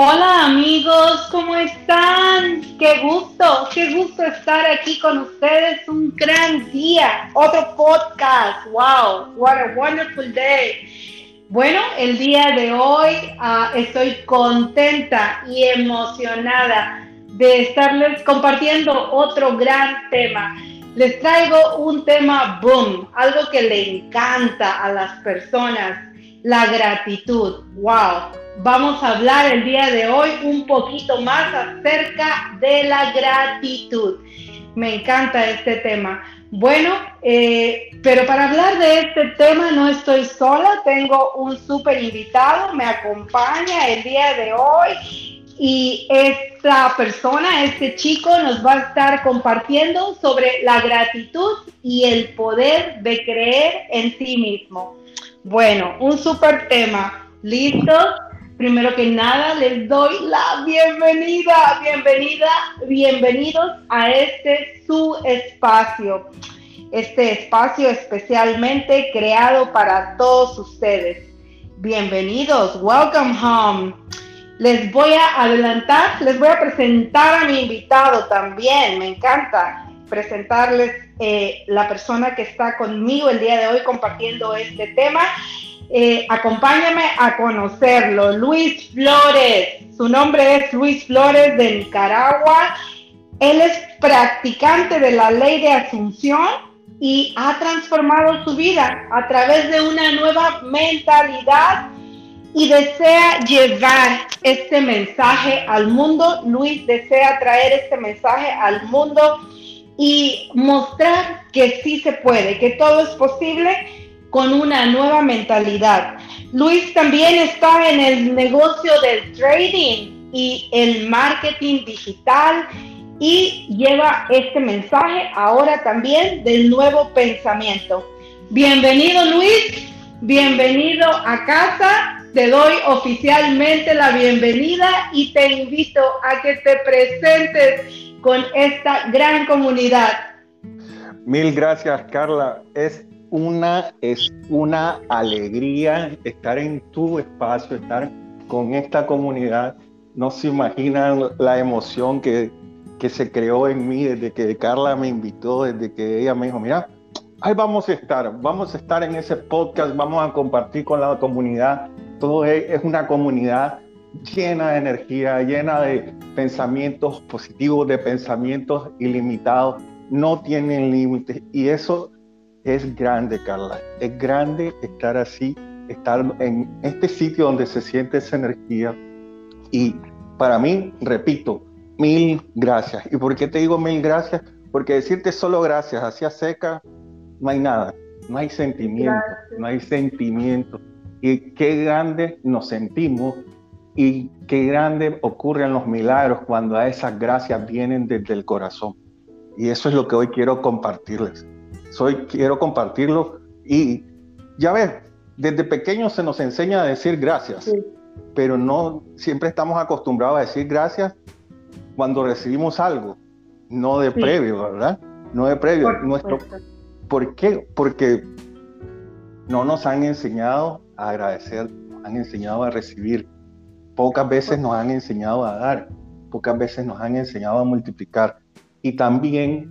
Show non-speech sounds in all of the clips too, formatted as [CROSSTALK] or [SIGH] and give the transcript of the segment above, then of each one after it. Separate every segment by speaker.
Speaker 1: Hola amigos, ¿cómo están? Qué gusto, qué gusto estar aquí con ustedes. Un gran día, otro podcast. Wow, what a wonderful day. Bueno, el día de hoy uh, estoy contenta y emocionada de estarles compartiendo otro gran tema. Les traigo un tema boom, algo que le encanta a las personas, la gratitud. Wow vamos a hablar el día de hoy un poquito más acerca de la gratitud. Me encanta este tema. Bueno, eh, pero para hablar de este tema no estoy sola, tengo un súper invitado, me acompaña el día de hoy y esta persona, este chico nos va a estar compartiendo sobre la gratitud y el poder de creer en sí mismo. Bueno, un súper tema. ¿Listos? Primero que nada, les doy la bienvenida, bienvenida, bienvenidos a este su espacio. Este espacio especialmente creado para todos ustedes. Bienvenidos, welcome home. Les voy a adelantar, les voy a presentar a mi invitado también. Me encanta presentarles eh, la persona que está conmigo el día de hoy compartiendo este tema eh, acompáñame a conocerlo. Luis Flores, su nombre es Luis Flores de Nicaragua. Él es practicante de la ley de asunción y ha transformado su vida a través de una nueva mentalidad y desea llevar este mensaje al mundo. Luis desea traer este mensaje al mundo y mostrar que sí se puede, que todo es posible con una nueva mentalidad. Luis también está en el negocio del trading y el marketing digital y lleva este mensaje ahora también del nuevo pensamiento. Bienvenido Luis, bienvenido a casa. Te doy oficialmente la bienvenida y te invito a que te presentes con esta gran comunidad.
Speaker 2: Mil gracias, Carla. Es una, es una alegría estar en tu espacio, estar con esta comunidad. No se imaginan la emoción que, que se creó en mí desde que Carla me invitó, desde que ella me dijo, mira, ahí vamos a estar, vamos a estar en ese podcast, vamos a compartir con la comunidad. Todo es, una comunidad llena de energía, llena de pensamientos positivos, de pensamientos ilimitados, no tienen límites. Y eso es grande, Carla. Es grande estar así, estar en este sitio donde se siente esa energía. Y para mí, repito, mil gracias. ¿Y por qué te digo mil gracias? Porque decirte solo gracias, hacia seca, no hay nada, no hay sentimiento, no hay sentimiento. Y qué grande nos sentimos y qué grande ocurren los milagros cuando a esas gracias vienen desde el corazón. Y eso es lo que hoy quiero compartirles soy, quiero compartirlo. Y ya ves, desde pequeño se nos enseña a decir gracias, pero no siempre estamos acostumbrados a decir gracias cuando recibimos algo, no de previo, ¿verdad? No de previo. Por, Nuestro, ¿Por qué? Porque no nos han enseñado a agradecer, nos han enseñado a recibir. Pocas veces nos han enseñado a dar, pocas veces nos han enseñado a multiplicar. Y también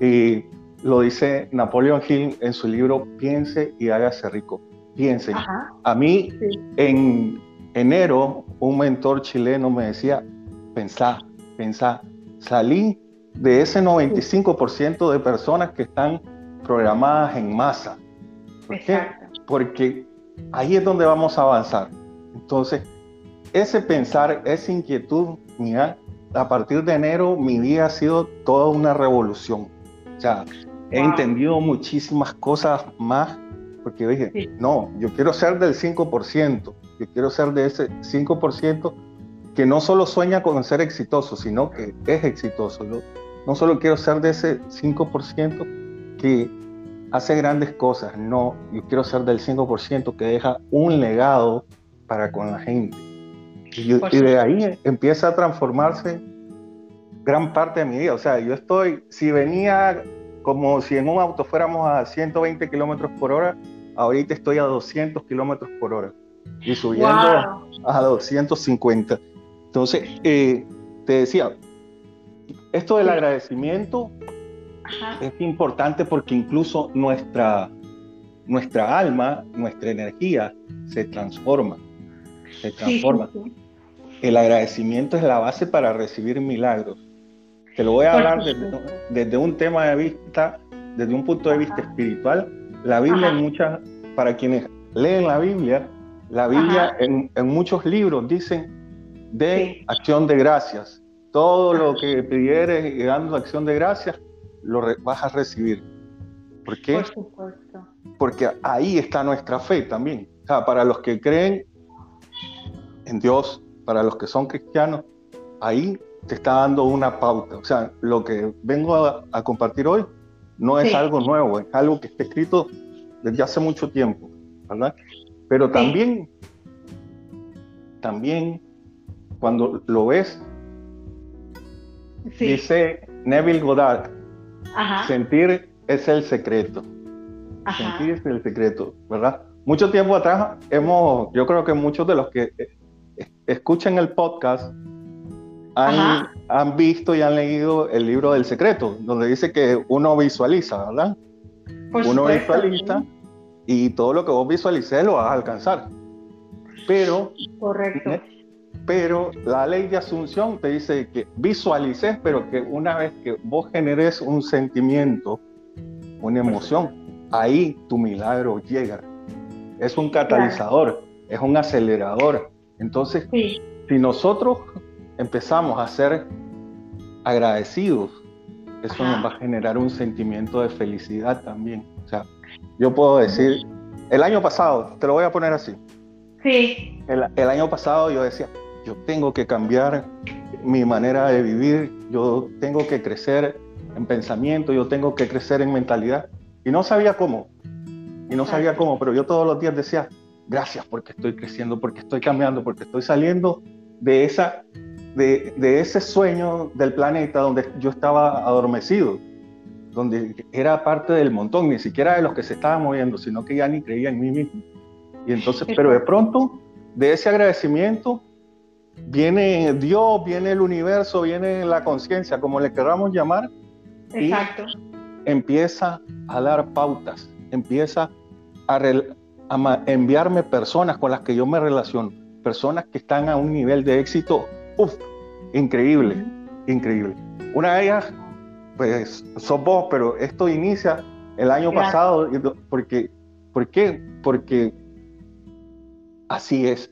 Speaker 2: eh, lo dice Napoleon Hill en su libro Piense y hágase rico. Piense. A mí en enero un mentor chileno me decía, pensá, pensá, salí de ese 95% de personas que están programadas en masa. ¿Por qué? Porque ahí es donde vamos a avanzar. Entonces, ese pensar, esa inquietud mira, a partir de enero mi vida ha sido toda una revolución. O sea, he entendido muchísimas cosas más porque dije, no, yo quiero ser del 5%, yo quiero ser de ese 5% que no solo sueña con ser exitoso, sino que es exitoso. Yo no solo quiero ser de ese 5% que hace grandes cosas, no, yo quiero ser del 5% que deja un legado para con la gente. Y, y de ahí empieza a transformarse gran parte de mi vida. O sea, yo estoy, si venía como si en un auto fuéramos a 120 kilómetros por hora, ahorita estoy a 200 kilómetros por hora y subiendo a 250. Entonces, eh, te decía, esto del agradecimiento es importante porque incluso nuestra, nuestra alma, nuestra energía se transforma. Se transforma. El agradecimiento es la base para recibir milagros. Te lo voy a hablar desde, un tema de vista, desde un punto de vista espiritual. La Biblia, en muchas, para quienes leen la Biblia, la Biblia en, muchos libros dicen de acción de gracias. Todo lo que pidieres y dando acción de gracias, lo vas a recibir. ¿Por qué? Por supuesto. Porque ahí está nuestra fe también. O sea, para los que creen en Dios, para los que son cristianos, ahí te está dando una pauta. O sea, lo que vengo a, compartir hoy no es algo nuevo, es algo que está escrito desde hace mucho tiempo, ¿verdad? Pero también, también cuando lo ves, dice Neville Goddard, sentir es el secreto. Sentir es el secreto, ¿verdad? Mucho tiempo atrás hemos, yo creo que muchos de los que eh, escuchan el podcast han, visto y han leído el libro del secreto, donde dice que uno visualiza, ¿verdad? uno visualiza y todo lo que vos visualices lo vas a alcanzar. Pero,
Speaker 1: Correcto.
Speaker 2: pero la ley de asunción te dice que visualices, pero que una vez que vos generes un sentimiento, una emoción, ahí tu milagro llega. Es un catalizador, es un acelerador. Entonces, si nosotros empezamos a ser agradecidos, eso nos va a generar un sentimiento de felicidad también. O sea, yo puedo decir, el año pasado, te lo voy a poner así.
Speaker 1: Sí.
Speaker 2: El, año pasado yo decía, yo tengo que cambiar mi manera de vivir, yo tengo que crecer en pensamiento, yo tengo que crecer en mentalidad. Y no sabía cómo. Y no sabía cómo, pero yo todos los días decía, gracias porque estoy creciendo, porque estoy cambiando, porque estoy saliendo de esa de, ese sueño del planeta donde yo estaba adormecido, donde era parte del montón, ni siquiera de los que se estaban moviendo, sino que ya ni creía en mí mismo. Y entonces, pero de pronto, de ese agradecimiento, viene Dios, viene el universo, viene la conciencia, como le queramos llamar,
Speaker 1: Exacto.
Speaker 2: y empieza a dar pautas, empieza a, a enviarme personas con las que yo me relaciono, personas que están a un nivel de éxito Uf, increíble, increíble. Una de ellas, pues, sos vos, pero esto inicia el año pasado, porque, ¿por qué? Porque así es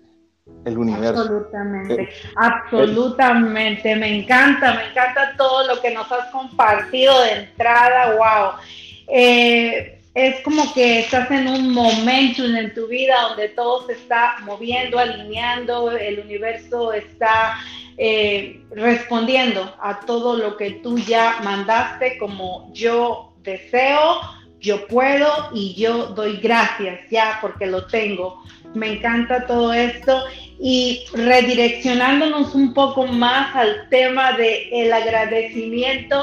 Speaker 2: el universo.
Speaker 1: Absolutamente, eh, absolutamente. me encanta, me encanta todo lo que nos has compartido de entrada, wow. Eh, es como que estás en un momento en tu vida donde todo se está moviendo, alineando, el universo está eh, respondiendo a todo lo que tú ya mandaste como yo deseo, yo puedo y yo doy gracias ya porque lo tengo. Me encanta todo esto y redireccionándonos un poco más al tema del el agradecimiento,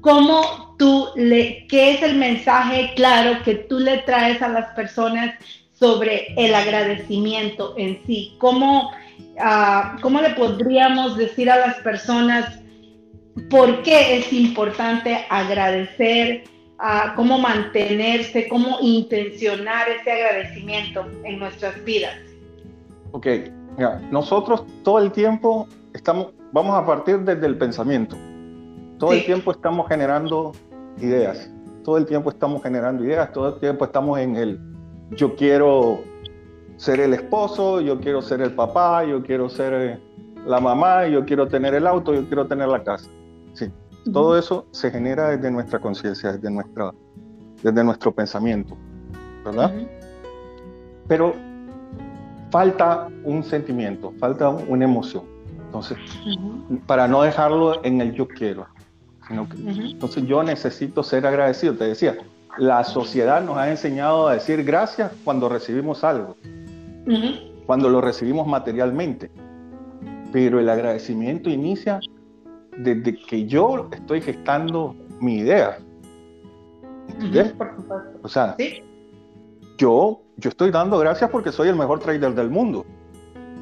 Speaker 1: ¿cómo tú le, qué es el mensaje claro que tú le traes a las personas sobre el agradecimiento en sí? ¿Cómo, uh, ¿cómo le podríamos decir a las personas por qué es importante agradecer? Uh, cómo mantenerse, cómo intencionar ese agradecimiento en nuestras vidas.
Speaker 2: Ok, nosotros todo el tiempo estamos, vamos a partir desde el pensamiento. Todo el tiempo estamos generando ideas, todo el tiempo estamos generando ideas, todo el tiempo estamos en el yo quiero ser el esposo, yo quiero ser el papá, yo quiero ser eh, la mamá, yo quiero tener el auto, yo quiero tener la casa. Sí, todo eso se genera desde nuestra conciencia, desde, nuestra, desde nuestro pensamiento, ¿verdad? Pero falta un sentimiento, falta una emoción. Entonces, para no dejarlo en el yo quiero, entonces yo necesito ser agradecido. Te decía, la sociedad nos ha enseñado a decir gracias cuando recibimos algo, cuando lo recibimos materialmente, pero el agradecimiento inicia desde que yo estoy gestando mi idea. O sea, yo, yo estoy dando gracias porque soy el mejor trader del mundo.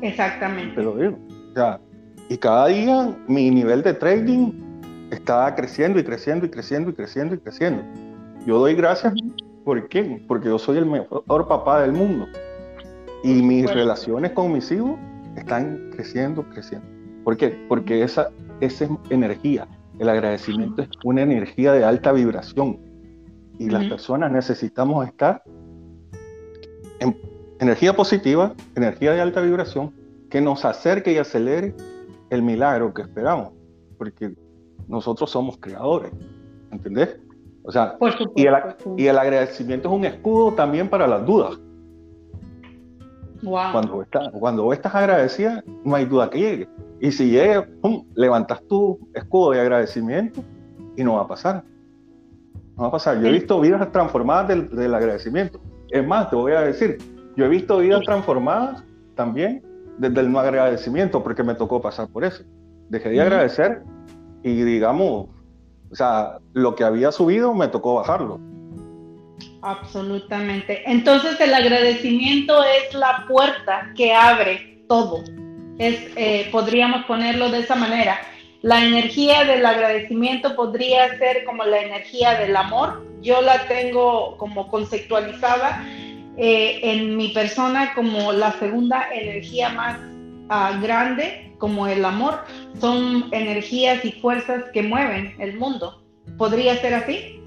Speaker 1: Exactamente.
Speaker 2: Te lo digo. O sea, Y cada día mi nivel de trading está creciendo y creciendo y creciendo y creciendo y creciendo. Yo doy gracias. ¿Por qué? Porque yo soy el mejor papá del mundo. Y mis relaciones con mis hijos están creciendo, creciendo. ¿Por qué? Porque esa, esa energía, el agradecimiento es una energía de alta vibración. Y las personas necesitamos estar en energía positiva, energía de alta vibración, que nos acerque y acelere el milagro que esperamos. Porque nosotros somos creadores. ¿Entendés? O sea, y, el, y el agradecimiento es un escudo también para las dudas. Cuando, cuando estás agradecida, no hay duda que llegue. Y si llega, levantas tu escudo de agradecimiento y no va a pasar. No va a pasar. Yo he visto vidas transformadas del, agradecimiento. Es más, te voy a decir, yo he visto vidas transformadas también desde el no agradecimiento, porque me tocó pasar por eso. Dejé de agradecer y digamos, o sea, lo que había subido me tocó bajarlo.
Speaker 1: Absolutamente. Entonces el agradecimiento es la puerta que abre todo. Es, eh, podríamos ponerlo de esa manera. La energía del agradecimiento podría ser como la energía del amor. Yo la tengo como conceptualizada eh, en mi persona como la segunda energía más ah, grande, como el amor. Son energías y fuerzas que mueven el mundo. ¿Podría ser así?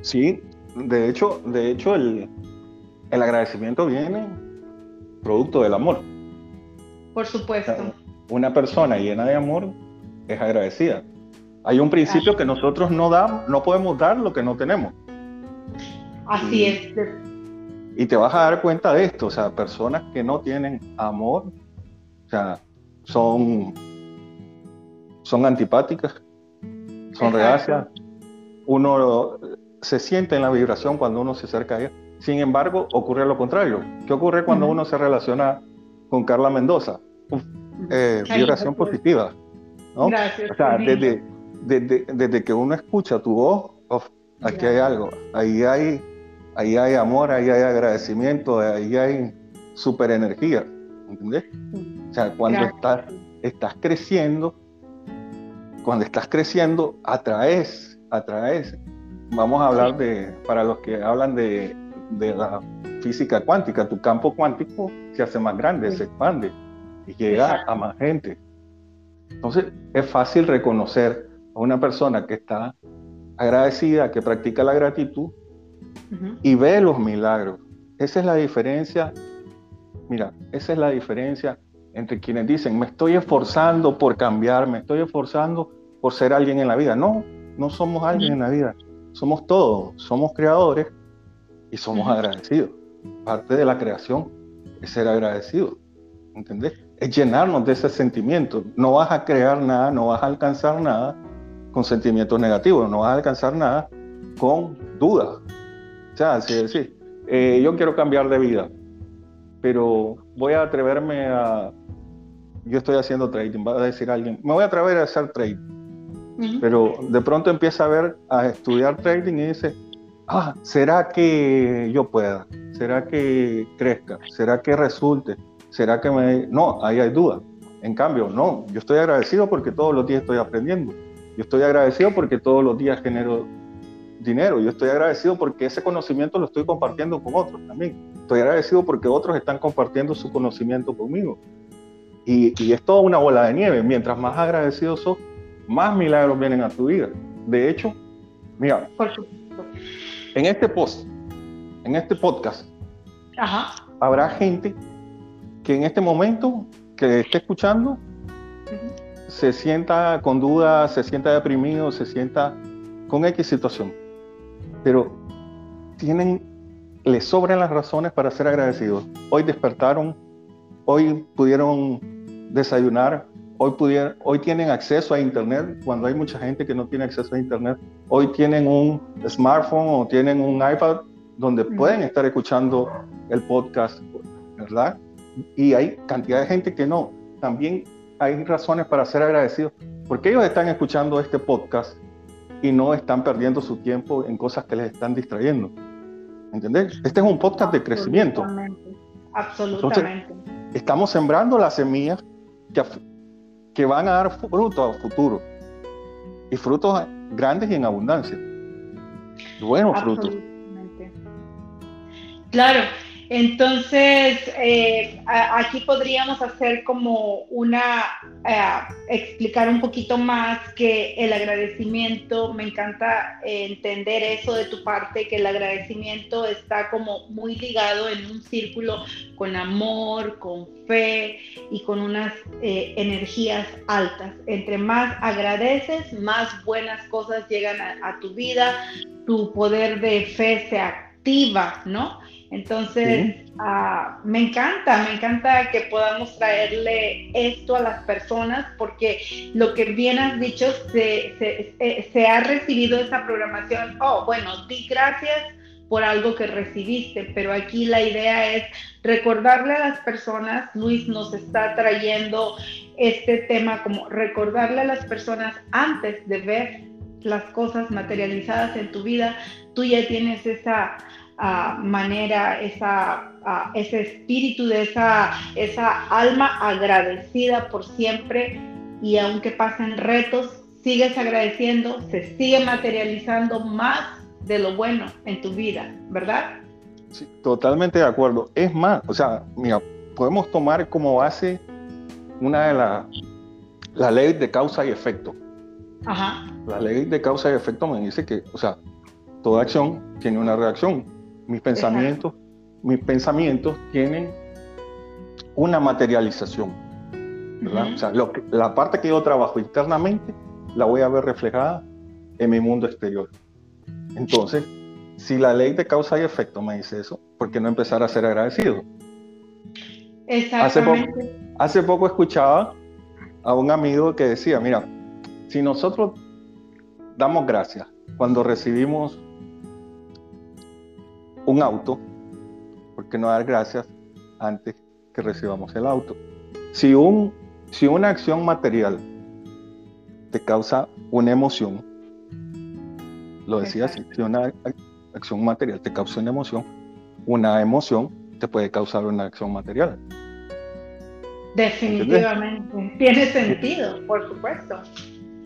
Speaker 2: Sí, de hecho, de hecho el, agradecimiento viene producto del amor.
Speaker 1: Por supuesto.
Speaker 2: Una persona llena de amor es agradecida. Hay un principio que nosotros no damos, no podemos dar lo que no tenemos.
Speaker 1: Así es.
Speaker 2: Y te vas a dar cuenta de esto, o sea, personas que no tienen amor, o sea, son, son antipáticas, son reacias. Uno se siente en la vibración cuando uno se acerca a ella. Sin embargo, ocurre lo contrario. ¿Qué ocurre cuando uno se relaciona con Carla Mendoza? Eh, vibración positiva. ¿no? Gracias, o sea, desde, desde, que uno escucha tu voz, aquí hay algo. Ahí hay, ahí hay amor, ahí hay agradecimiento, ahí hay super energía. ¿Entendés? O sea, cuando estás, estás creciendo, cuando estás creciendo, atraes, atraes. Vamos a hablar de, para los que hablan de, la física cuántica, tu campo cuántico se hace más grande, se expande y llega a más gente. Entonces es fácil reconocer a una persona que está agradecida, que practica la gratitud y ve los milagros. Esa es la diferencia, mira, esa es la diferencia entre quienes dicen, me estoy esforzando por cambiar, me estoy esforzando por ser alguien en la vida. No, no somos alguien en la vida somos todos, somos creadores y somos agradecidos. Parte de la creación es ser agradecido, ¿entendés? Es llenarnos de ese sentimiento. No vas a crear nada, no vas a alcanzar nada con sentimientos negativos, no vas a alcanzar nada con dudas. O sea, así decir, eh, yo quiero cambiar de vida, pero voy a atreverme a... Yo estoy haciendo trading, va a decir alguien, me voy a atrever a hacer trading pero de pronto empieza a ver, a estudiar trading y dice, ah, ¿será que yo pueda? ¿Será que crezca? ¿Será que resulte? ¿Será que me...? No, ahí hay duda. En cambio, no, yo estoy agradecido porque todos los días estoy aprendiendo. Yo estoy agradecido porque todos los días genero dinero. Yo estoy agradecido porque ese conocimiento lo estoy compartiendo con otros también. Estoy agradecido porque otros están compartiendo su conocimiento conmigo. Y, y es toda una bola de nieve. Mientras más agradecido sos, más milagros vienen a tu vida. De hecho, mira, en este post, en este podcast, habrá gente que en este momento que esté escuchando se sienta con dudas, se sienta deprimido, se sienta con X situación. Pero tienen, les sobran las razones para ser agradecidos. Hoy despertaron, hoy pudieron desayunar, hoy, pudieran, hoy tienen acceso a Internet, cuando hay mucha gente que no tiene acceso a Internet, hoy tienen un smartphone o tienen un iPad donde pueden estar escuchando el podcast, ¿verdad? Y hay cantidad de gente que no. También hay razones para ser agradecidos, porque ellos están escuchando este podcast y no están perdiendo su tiempo en cosas que les están distrayendo. ¿Entendés? Este es un podcast de crecimiento.
Speaker 1: Absolutamente.
Speaker 2: estamos sembrando las semillas que que van a dar frutos a futuro. Y frutos grandes y en abundancia. Buenos frutos.
Speaker 1: Claro, entonces, eh, aquí podríamos hacer como una, eh, explicar un poquito más que el agradecimiento, me encanta entender eso de tu parte, que el agradecimiento está como muy ligado en un círculo con amor, con fe y con unas eh, energías altas. Entre más agradeces, más buenas cosas llegan a, a tu vida, tu poder de fe se activa, ¿no? Entonces, ah, me encanta, me encanta que podamos traerle esto a las personas porque lo que bien has dicho, se, se, ha recibido esa programación, oh, bueno, di gracias por algo que recibiste, pero aquí la idea es recordarle a las personas, Luis nos está trayendo este tema como recordarle a las personas antes de ver las cosas materializadas en tu vida, tú ya tienes esa manera, esa, ese espíritu de esa, esa alma agradecida por siempre y aunque pasen retos, sigues agradeciendo, se sigue materializando más de lo bueno en tu vida, ¿verdad?
Speaker 2: Sí, totalmente de acuerdo. Es más, o sea, mira, podemos tomar como base una de las la ley de causa y efecto. Ajá. La ley de causa y efecto me dice que, o sea, toda acción tiene una reacción mis pensamientos, mis pensamientos tienen una materialización. O sea, la parte que yo trabajo internamente la voy a ver reflejada en mi mundo exterior. Entonces, si la ley de causa y efecto me dice eso, ¿por qué no empezar a ser agradecido? Hace poco, hace poco escuchaba a un amigo que decía, mira, si nosotros damos gracias cuando recibimos un auto, ¿por qué no dar gracias antes que recibamos el auto? Si, un, si una acción material te causa una emoción, lo decía así, si una acción material te causa una emoción, una emoción te puede causar una acción material.
Speaker 1: Definitivamente, tiene sentido, por supuesto.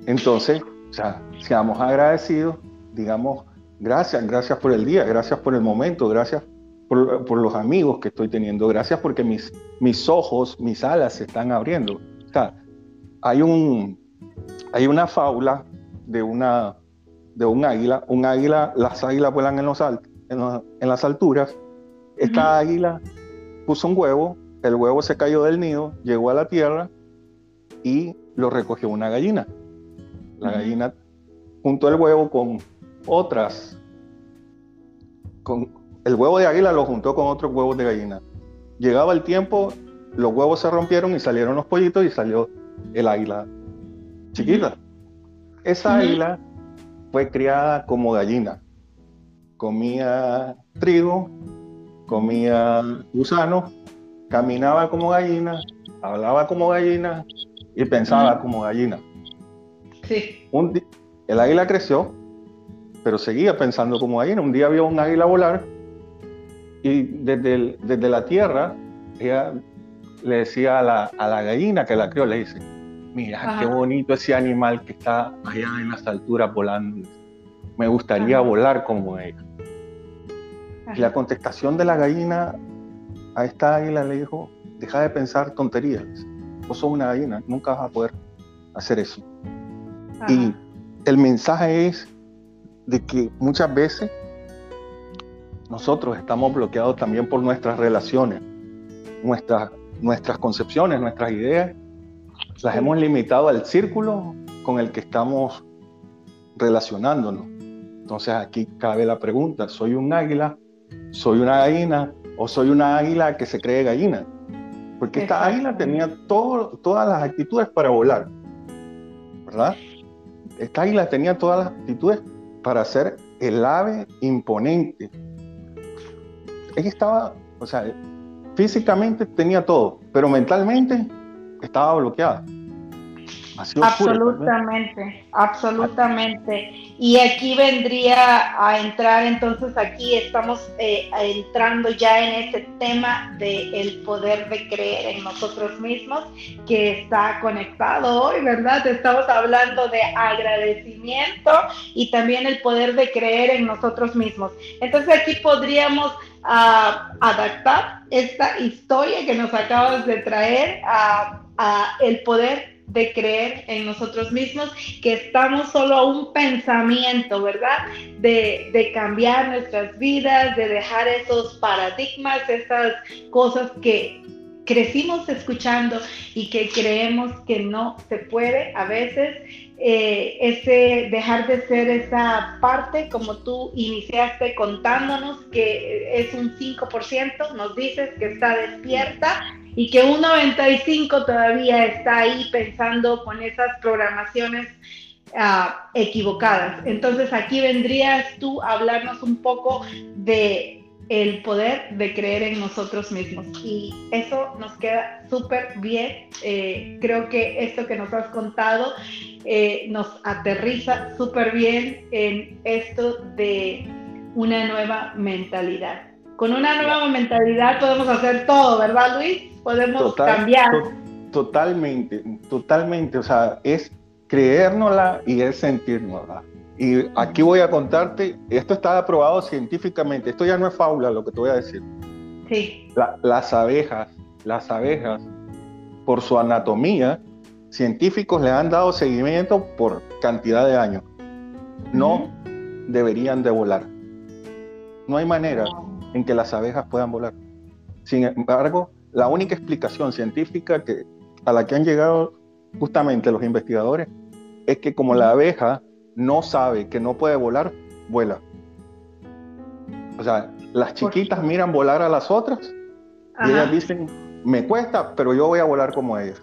Speaker 2: Entonces, o sea, seamos agradecidos, digamos, Gracias, gracias por el día, gracias por el momento, gracias por, los amigos que estoy teniendo, gracias porque mis, mis ojos, mis alas se están abriendo. O hay, un, hay una fábula de, una, de un águila, un águila, las águilas vuelan en, los en, las alturas, esta águila puso un huevo, el huevo se cayó del nido, llegó a la tierra y lo recogió una gallina. La gallina juntó el huevo con otras, con el huevo de águila lo juntó con otros huevos de gallina. Llegaba el tiempo, los huevos se rompieron y salieron los pollitos y salió el águila chiquita. Esa águila fue criada como gallina. Comía trigo, comía gusano, caminaba como gallina, hablaba como gallina y pensaba como gallina. Sí. el águila creció pero seguía pensando como gallina. Un día vio un águila volar y desde, desde la tierra ella le decía a la, a la, gallina que la crió, le dice, mira, qué bonito ese animal que está allá en las alturas volando. Me gustaría volar como ella. Y la contestación de la gallina a esta águila le dijo, deja de pensar tonterías. Vos sos una gallina, nunca vas a poder hacer eso. Y el mensaje es de que muchas veces nosotros estamos bloqueados también por nuestras relaciones, nuestras, nuestras concepciones, nuestras ideas, las hemos limitado al círculo con el que estamos relacionándonos. Entonces aquí cabe la pregunta, ¿soy un águila? ¿Soy una gallina? ¿O soy una águila que se cree gallina? Porque esta águila tenía todas las actitudes para volar, ¿verdad? Esta águila tenía todas las actitudes para ser el ave imponente. Ella estaba, o sea, físicamente tenía todo, pero mentalmente estaba bloqueada.
Speaker 1: Absolutamente, absolutamente. Y aquí vendría a entrar, entonces aquí estamos eh, entrando ya en ese tema del el poder de creer en nosotros mismos, que está conectado hoy, ¿verdad? Estamos hablando de agradecimiento y también el poder de creer en nosotros mismos. Entonces aquí podríamos ah, adaptar esta historia que nos acabas de traer a, a el poder de creer en nosotros mismos, que estamos solo a un pensamiento, ¿verdad? De, de, cambiar nuestras vidas, de dejar esos paradigmas, esas cosas que crecimos escuchando y que creemos que no se puede a veces. Eh, ese dejar de ser esa parte, como tú iniciaste contándonos que es un 5%, nos dices que está despierta y que un 95 todavía está ahí pensando con esas programaciones ah, equivocadas. Entonces aquí vendrías tú a hablarnos un poco de el poder de creer en nosotros mismos y eso nos queda súper bien. Eh, creo que esto que nos has contado eh, nos aterriza súper bien en esto de una nueva mentalidad. Con una nueva mentalidad podemos hacer todo, ¿verdad, Luis? Podemos cambiar.
Speaker 2: totalmente, totalmente. O sea, es creérnosla y es sentirnosla. Y aquí voy a contarte, esto está aprobado científicamente, esto ya no es fábula lo que te voy a decir.
Speaker 1: Sí.
Speaker 2: las abejas, las abejas, por su anatomía, científicos le han dado seguimiento por cantidad de años. No deberían de volar. No hay manera en que las abejas puedan volar. Sin embargo, la única explicación científica que, a la que han llegado justamente los investigadores es que como la abeja no sabe que no puede volar, vuela. O sea, las chiquitas miran volar a las otras y ellas dicen, me cuesta, pero yo voy a volar como ellas.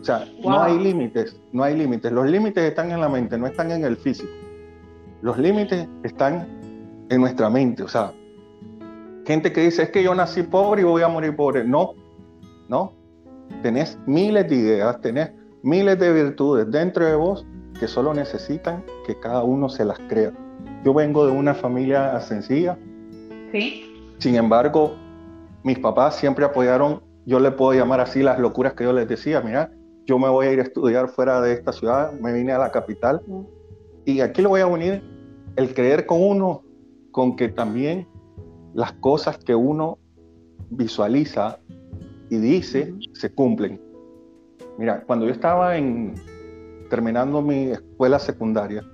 Speaker 2: O sea, no hay límites, no hay límites. Los límites están en la mente, no están en el físico. Los límites están en nuestra mente. O sea, gente que dice, es que yo nací pobre y voy a morir pobre. No, no. Tenés miles de ideas, tenés miles de virtudes dentro de vos que solo necesitan que cada uno se las crea. Yo vengo de una familia sencilla.
Speaker 1: Sí.
Speaker 2: Sin embargo, mis papás siempre apoyaron, yo le puedo llamar así las locuras que yo les decía, mira, yo me voy a ir a estudiar fuera de esta ciudad, me vine a la capital y aquí lo voy a unir el creer con uno, con que también las cosas que uno visualiza y dice se cumplen. Mira, cuando yo estaba en, terminando mi escuela secundaria,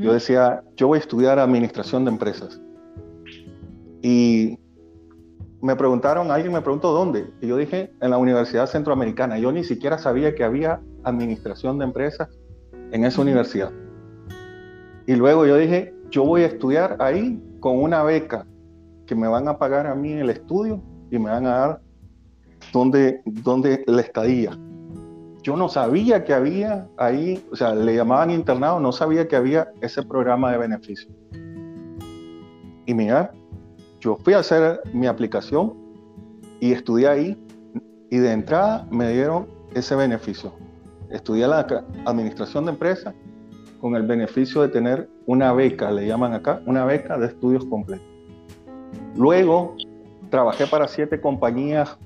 Speaker 2: yo decía, yo voy a estudiar administración de empresas. Y me preguntaron, alguien me preguntó dónde. Y yo dije, en la Universidad Centroamericana. Yo ni siquiera sabía que había administración de empresas en esa universidad. Y luego yo dije, yo voy a estudiar ahí con una beca que me van a pagar a mí el estudio y me van a dar donde, donde la estadía. Yo no sabía que había ahí, o sea, le llamaban internado, no sabía que había ese programa de beneficio. Y mira, yo fui a hacer mi aplicación y estudié ahí y de entrada me dieron ese beneficio. Estudié la administración de empresas con el beneficio de tener una beca, le llaman acá, una beca de estudios completos. Luego trabajé para siete compañías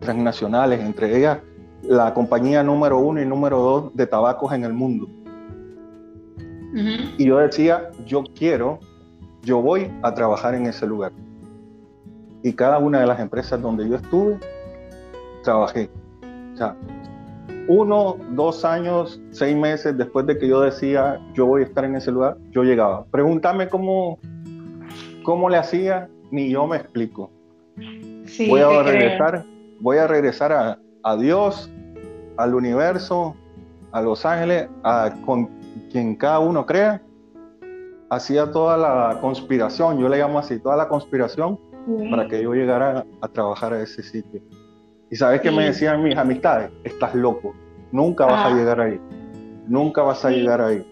Speaker 2: transnacionales, entre ellas la compañía número uno y número dos de tabacos en el mundo. Y yo decía, yo quiero, yo voy a trabajar en ese lugar. Y cada una de las empresas donde yo estuve, trabajé. O sea, uno, dos años, seis meses después de que yo decía, yo voy a estar en ese lugar, yo llegaba. Pregúntame cómo, cómo le hacía, ni yo me explico. voy a regresar, voy a regresar a, a, Dios, al universo, a Los Ángeles, a con quien cada uno crea. Hacía toda la conspiración, yo le llamo así, toda la conspiración para que yo llegara a, trabajar a ese sitio. Y sabes que me decían mis amistades, estás loco, nunca vas a llegar ahí, nunca vas a llegar ahí.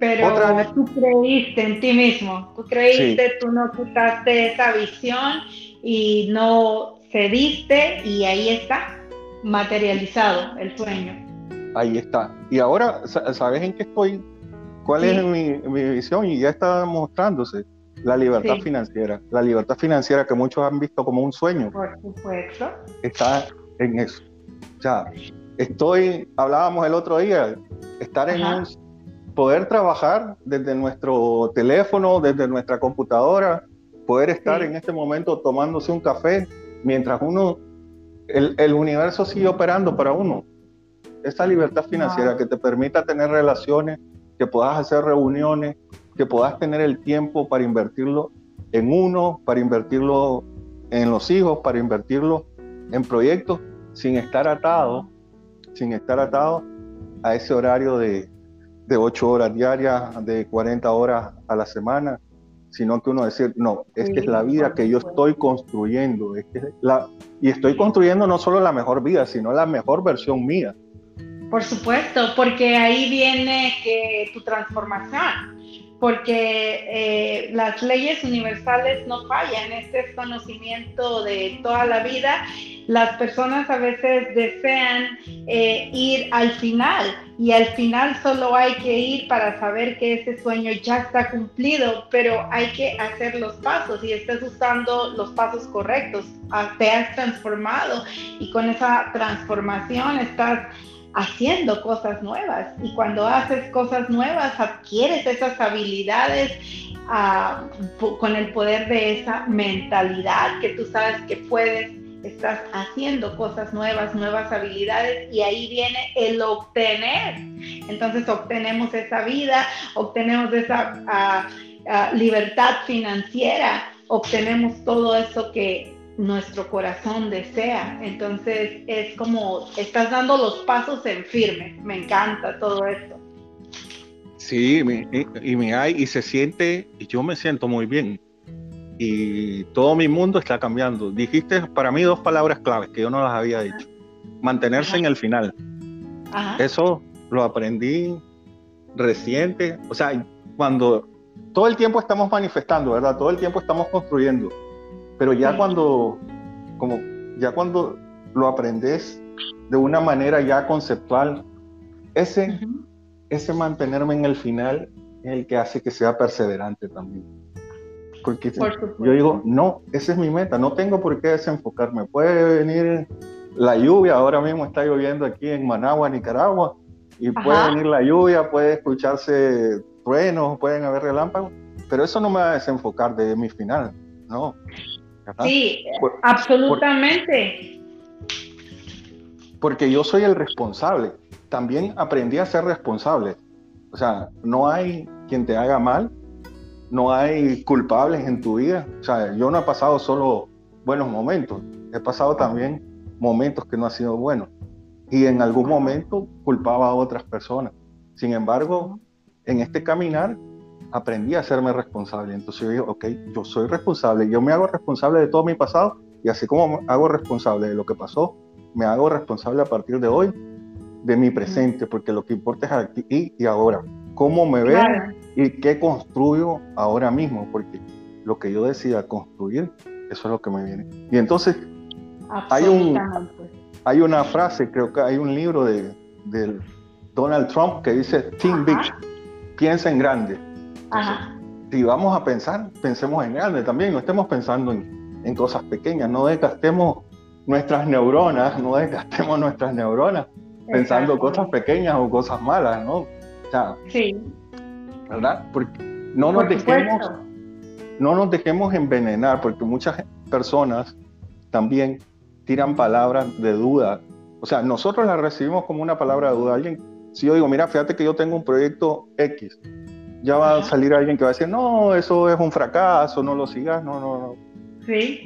Speaker 1: Pero tú creíste en ti mismo, tú creíste, tú no quitaste esa visión y no cediste y ahí está. materializado el sueño.
Speaker 2: Ahí está. Y ahora, ¿sabes en qué estoy? ¿Cuál es mi, visión? Y ya está mostrándose la libertad financiera. La libertad financiera que muchos han visto como un sueño.
Speaker 1: Por supuesto.
Speaker 2: Está en eso. O sea, estoy, hablábamos el otro día, estar en un, poder trabajar desde nuestro teléfono, desde nuestra computadora, poder estar en este momento tomándose un café mientras uno, el, el universo sigue operando para uno. Esa libertad financiera que te permita tener relaciones, que puedas hacer reuniones, que puedas tener el tiempo para invertirlo en uno, para invertirlo en los hijos, para invertirlo en proyectos, sin estar atado, sin estar atado a ese horario de, de 8 horas diarias, de 40 horas a la semana, sino que uno decir, no, esta es la vida que yo estoy construyendo, la, y estoy construyendo no solo la mejor vida, sino la mejor versión mía.
Speaker 1: Por supuesto, porque ahí viene que tu transformación, porque eh, las leyes universales no fallan, este es conocimiento de toda la vida. Las personas a veces desean eh, ir al final y al final solo hay que ir para saber que ese sueño ya está cumplido, pero hay que hacer los pasos y estás usando los pasos correctos, ah, te has transformado y con esa transformación estás haciendo cosas nuevas. Y cuando haces cosas nuevas, adquieres esas habilidades ah, con el poder de esa mentalidad que tú sabes que puedes, estás haciendo cosas nuevas, nuevas habilidades y ahí viene el obtener. Entonces obtenemos esa vida, obtenemos esa ah, ah, libertad financiera, obtenemos todo eso que nuestro corazón desea. Entonces es como estás dando los pasos en firme. Me encanta todo esto.
Speaker 2: Sí, y, me hay, y se siente, y yo me siento muy bien. Y todo mi mundo está cambiando. Dijiste para mí dos palabras claves que yo no las había dicho. Mantenerse en el final. Eso lo aprendí reciente. O sea, cuando todo el tiempo estamos manifestando, ¿verdad? Todo el tiempo estamos construyendo pero ya cuando, como, ya cuando lo aprendes de una manera ya conceptual, ese, ese mantenerme en el final es el que hace que sea perseverante también. Porque yo digo, no, esa es mi meta, no tengo por qué desenfocarme. Puede venir la lluvia, ahora mismo está lloviendo aquí en Managua, Nicaragua, y puede venir la lluvia, puede escucharse truenos, pueden haber relámpagos, pero eso no me va a desenfocar de mi final, no.
Speaker 1: Sí, absolutamente.
Speaker 2: porque yo soy el responsable. También aprendí a ser responsable. O sea, no hay quien te haga mal, no hay culpables en tu vida. O sea, yo no he pasado solo buenos momentos, he pasado también momentos que no han sido buenos. Y en algún momento culpaba a otras personas. Sin embargo, en este caminar aprendí a hacerme responsable. Entonces yo digo, ok, yo soy responsable, yo me hago responsable de todo mi pasado y así como me hago responsable de lo que pasó, me hago responsable a partir de hoy de mi presente, porque lo que importa es aquí y ahora. ¿Cómo me veo y qué construyo ahora mismo? Porque lo que yo decida construir, eso es lo que me viene. Y entonces hay, un, hay una frase, creo que hay un libro de, Donald Trump que dice, Think Big, piensa en grande si vamos a pensar, pensemos en grande también, no estemos pensando en, cosas pequeñas, no desgastemos nuestras neuronas, no desgastemos nuestras neuronas pensando cosas pequeñas o cosas malas, ¿no? O sea, sí. ¿verdad? Porque no nos dejemos, no nos dejemos envenenar, porque muchas personas también tiran palabras de duda. O sea, nosotros las recibimos como una palabra de duda. Alguien, si yo digo, mira, fíjate que yo tengo un proyecto X, ya va a salir alguien que va a decir, no, eso es un fracaso, no lo sigas, no, no, no.
Speaker 1: Sí.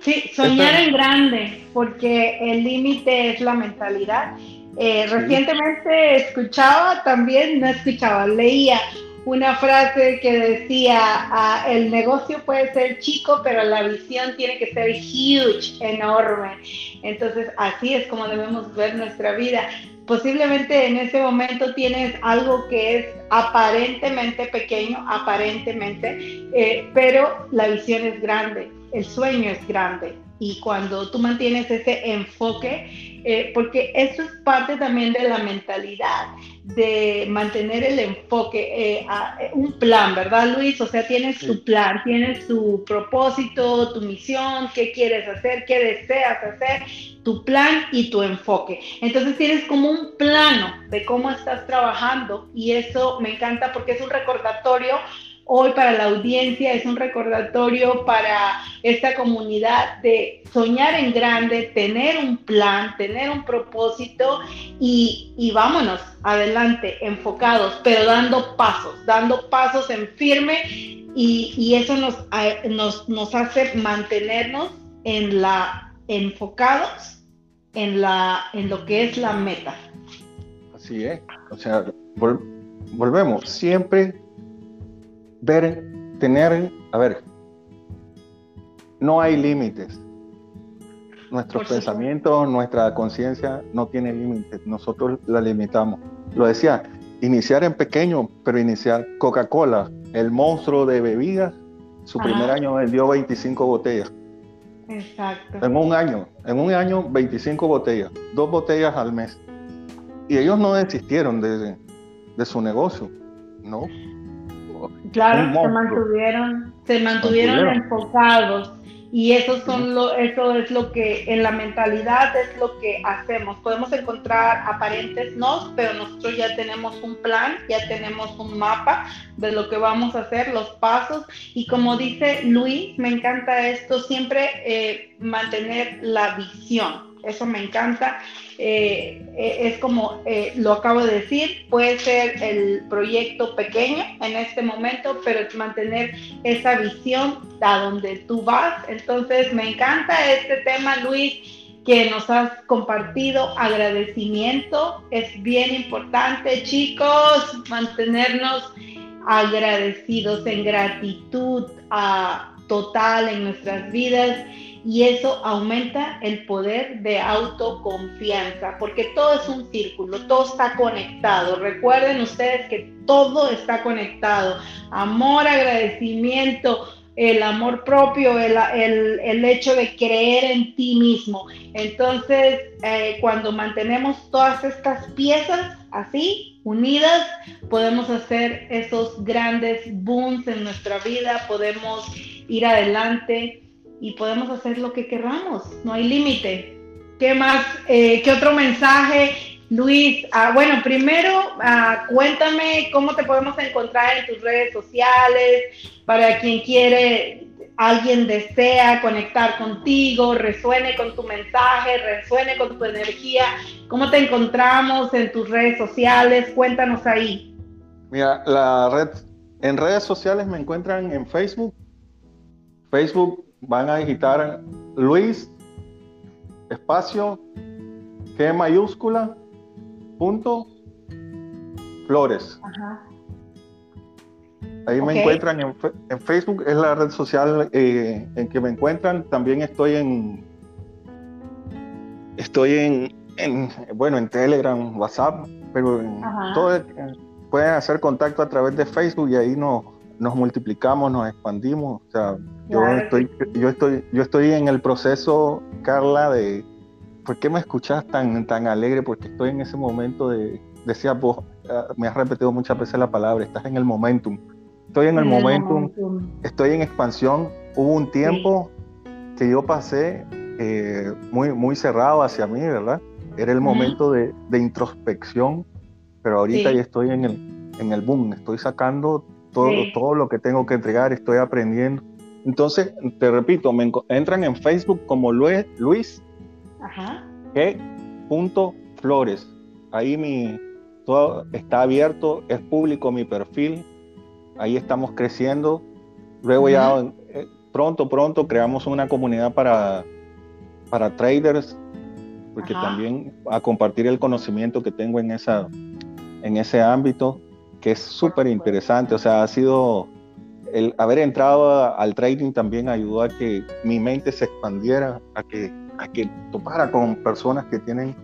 Speaker 1: Sí, soñar en grande, porque el límite es la mentalidad. Eh, recientemente escuchaba también, no escuchaba, leía una frase que decía, ah, el negocio puede ser chico, pero la visión tiene que ser huge, enorme. Entonces, así es como debemos ver nuestra vida posiblemente en ese momento tienes algo que es aparentemente pequeño, aparentemente, eh, pero la visión es grande, el sueño es grande. y cuando tú mantienes ese enfoque, eh, porque eso es parte también de la mentalidad, de mantener el enfoque, eh, a, eh, un plan, ¿verdad Luis? O sea, tienes tu plan, tienes tu propósito, tu misión, qué quieres hacer, qué deseas hacer, tu plan y tu enfoque. Entonces tienes como un plano de cómo estás trabajando y eso me encanta porque es un recordatorio hoy para la audiencia, es un recordatorio para esta comunidad de soñar en grande, tener un plan, tener un propósito y, vámonos adelante, enfocados, pero dando pasos, dando pasos en firme y, eso nos, nos, nos, hace mantenernos en la, enfocados en, la, en lo que es la meta.
Speaker 2: Así es, o sea, volvemos, siempre ver, tener, a ver, no hay límites. Nuestros pensamientos, nuestra conciencia no tiene límites. Nosotros la limitamos. Lo decía, iniciar en pequeño, pero iniciar Coca-Cola, el monstruo de bebidas, su primer año dio 25 botellas.
Speaker 1: Exacto.
Speaker 2: En un año, en un año 25 botellas, dos botellas al mes. Y ellos no desistieron de, de su negocio, ¿no?
Speaker 1: Claro, se mantuvieron, se mantuvieron, enfocados. Y eso son lo, eso es lo que en la mentalidad es lo que hacemos. Podemos encontrar aparentes no, pero nosotros ya tenemos un plan, ya tenemos un mapa de lo que vamos a hacer, los pasos. Y como dice Luis, me encanta esto siempre eh, mantener la visión. Eso me encanta eh, eh, es como eh, lo acabo de decir, puede ser el proyecto pequeño en este momento, pero mantener esa visión a donde tú vas. Entonces, me encanta este tema, Luis, que nos has compartido. Agradecimiento es bien importante, chicos, mantenernos agradecidos en gratitud a, total en nuestras vidas y eso aumenta el poder de autoconfianza, porque todo es un círculo, todo está conectado. Recuerden ustedes que todo está conectado. Amor, agradecimiento, el amor propio, el, hecho de creer en ti mismo. Entonces, eh, cuando mantenemos todas estas piezas así, unidas, podemos hacer esos grandes booms en nuestra vida, podemos ir adelante y podemos hacer lo que queramos, no hay límite. ¿Qué más? Eh, ¿Qué otro mensaje? Luis, ah, bueno, primero ah, cuéntame cómo te podemos encontrar en tus redes sociales, para quien quiere, alguien desea conectar contigo, resuene con tu mensaje, resuene con tu energía, ¿cómo te encontramos en tus redes sociales? Cuéntanos ahí.
Speaker 2: Mira, la red, en redes sociales me encuentran en Facebook, Facebook van a digitar Luis, espacio, G mayúscula, punto, Flores. Ahí me encuentran en, Facebook, es la red social eh, en que me encuentran. También estoy en, estoy en, bueno, en Telegram, WhatsApp, pero todo, pueden hacer contacto a través de Facebook y ahí nos, nos multiplicamos, nos expandimos. O sea, yo estoy, yo estoy, yo estoy en el proceso, Carla, de ¿por qué me escuchas tan, tan alegre? Porque estoy en ese momento de, decía vos, ah, me has repetido muchas veces la palabra, estás en el momentum. Estoy en el, momentum, estoy en expansión. Hubo un tiempo que yo pasé eh, muy, muy cerrado hacia mí, ¿verdad? Era el momento de, de, introspección, pero ahorita ya estoy en el, en el boom, estoy sacando todo, todo lo que tengo que entregar, estoy aprendiendo. Entonces, te repito, me entran en Facebook como Luis, Luis G. Flores. Ahí mi, todo está abierto, es público mi perfil. Ahí estamos creciendo. Luego ya eh, pronto, pronto creamos una comunidad para, para traders, porque también a compartir el conocimiento que tengo en, esa, en ese ámbito que es súper interesante. O sea, ha sido el haber entrado al trading también ayudó a que mi mente se expandiera, a que, a que topara con personas que tienen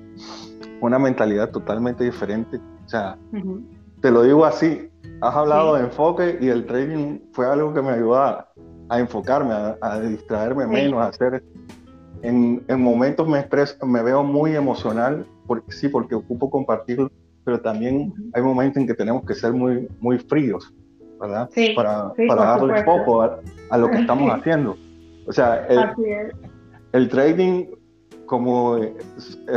Speaker 2: una mentalidad totalmente diferente. O sea, te lo digo así, has hablado de enfoque y el trading fue algo que me ayudó a, enfocarme, a, distraerme menos, a hacer en, en, momentos me expreso, me veo muy emocional, porque sí, porque ocupo compartirlo, pero también hay momentos en que tenemos que ser muy, muy fríos, ¿verdad?
Speaker 1: Sí,
Speaker 2: para, para darle foco a, a, lo que [LAUGHS] estamos haciendo. O sea, el, el trading como es,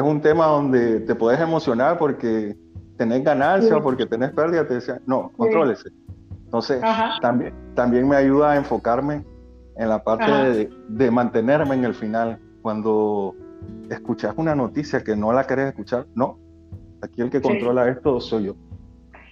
Speaker 2: un tema donde te puedes emocionar porque tenés ganancia o porque tenés pérdida, te decían, no, contrólese. Entonces, también, también me ayuda a enfocarme en la parte de, de, mantenerme en el final. Cuando escuchas una noticia que no la querés escuchar, no, aquí el que controla esto soy yo.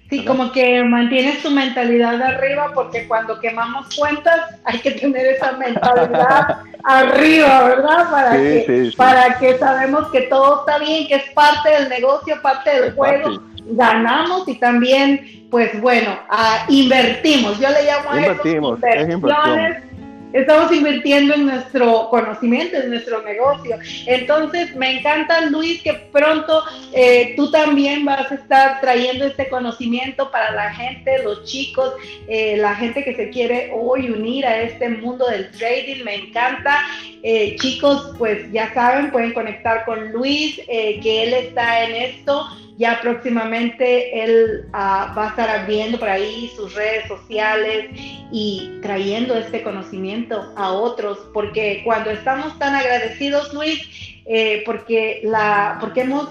Speaker 1: Sí, como que mantienes tu mentalidad arriba porque cuando quemamos cuentas hay que tener esa mentalidad [LAUGHS] arriba, ¿verdad? Para, que, para que sabemos que todo está bien, que es parte del negocio, parte del juego. Ganamos y también, pues bueno, uh, invertimos. Yo le llamo a eso inversiones Estamos invirtiendo en nuestro conocimiento, en nuestro negocio. Entonces, me encanta, Luis, que pronto eh, tú también vas a estar trayendo este conocimiento para la gente, los chicos, eh, la gente que se quiere hoy unir a este mundo del trading. Me encanta. Eh, chicos, pues ya saben, pueden conectar con Luis, que él está en esto. Ya próximamente él ah, va a estar abriendo por ahí sus redes sociales y trayendo este conocimiento a otros, porque cuando estamos tan agradecidos, Luis, eh, porque, la, porque hemos,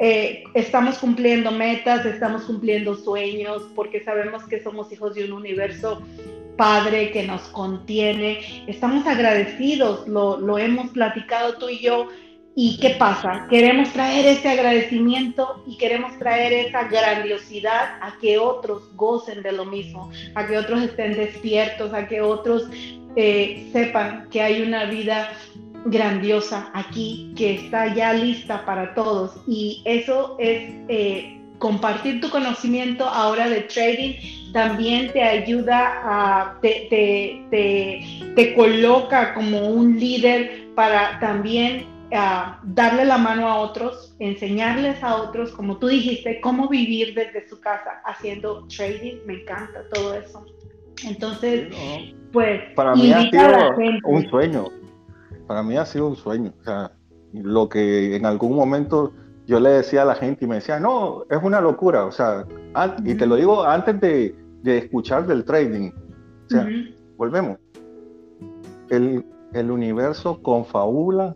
Speaker 1: eh, estamos cumpliendo metas, estamos cumpliendo sueños, porque sabemos que somos hijos de un universo Padre que nos contiene. Estamos agradecidos, lo, lo, hemos platicado tú y yo ¿Y qué pasa? Queremos traer ese agradecimiento y queremos traer esa grandiosidad a que otros gocen de lo mismo, a que otros estén despiertos, a que otros eh, sepan que hay una vida grandiosa aquí que está ya lista para todos. Y eso es eh, compartir tu conocimiento ahora de trading. También te ayuda a, te, te, te coloca como un líder para también darle la mano a otros, enseñarles a otros, como tú dijiste, cómo vivir desde su casa haciendo trading. Me encanta todo eso. Entonces, pues,
Speaker 2: para mí ha sido un sueño. Para mí ha sido un sueño. O sea, lo que en algún momento yo le decía a la gente y me decía, no, es una locura. O sea, y te lo digo antes de, de escuchar del trading. O sea, volvemos. El, el universo confabula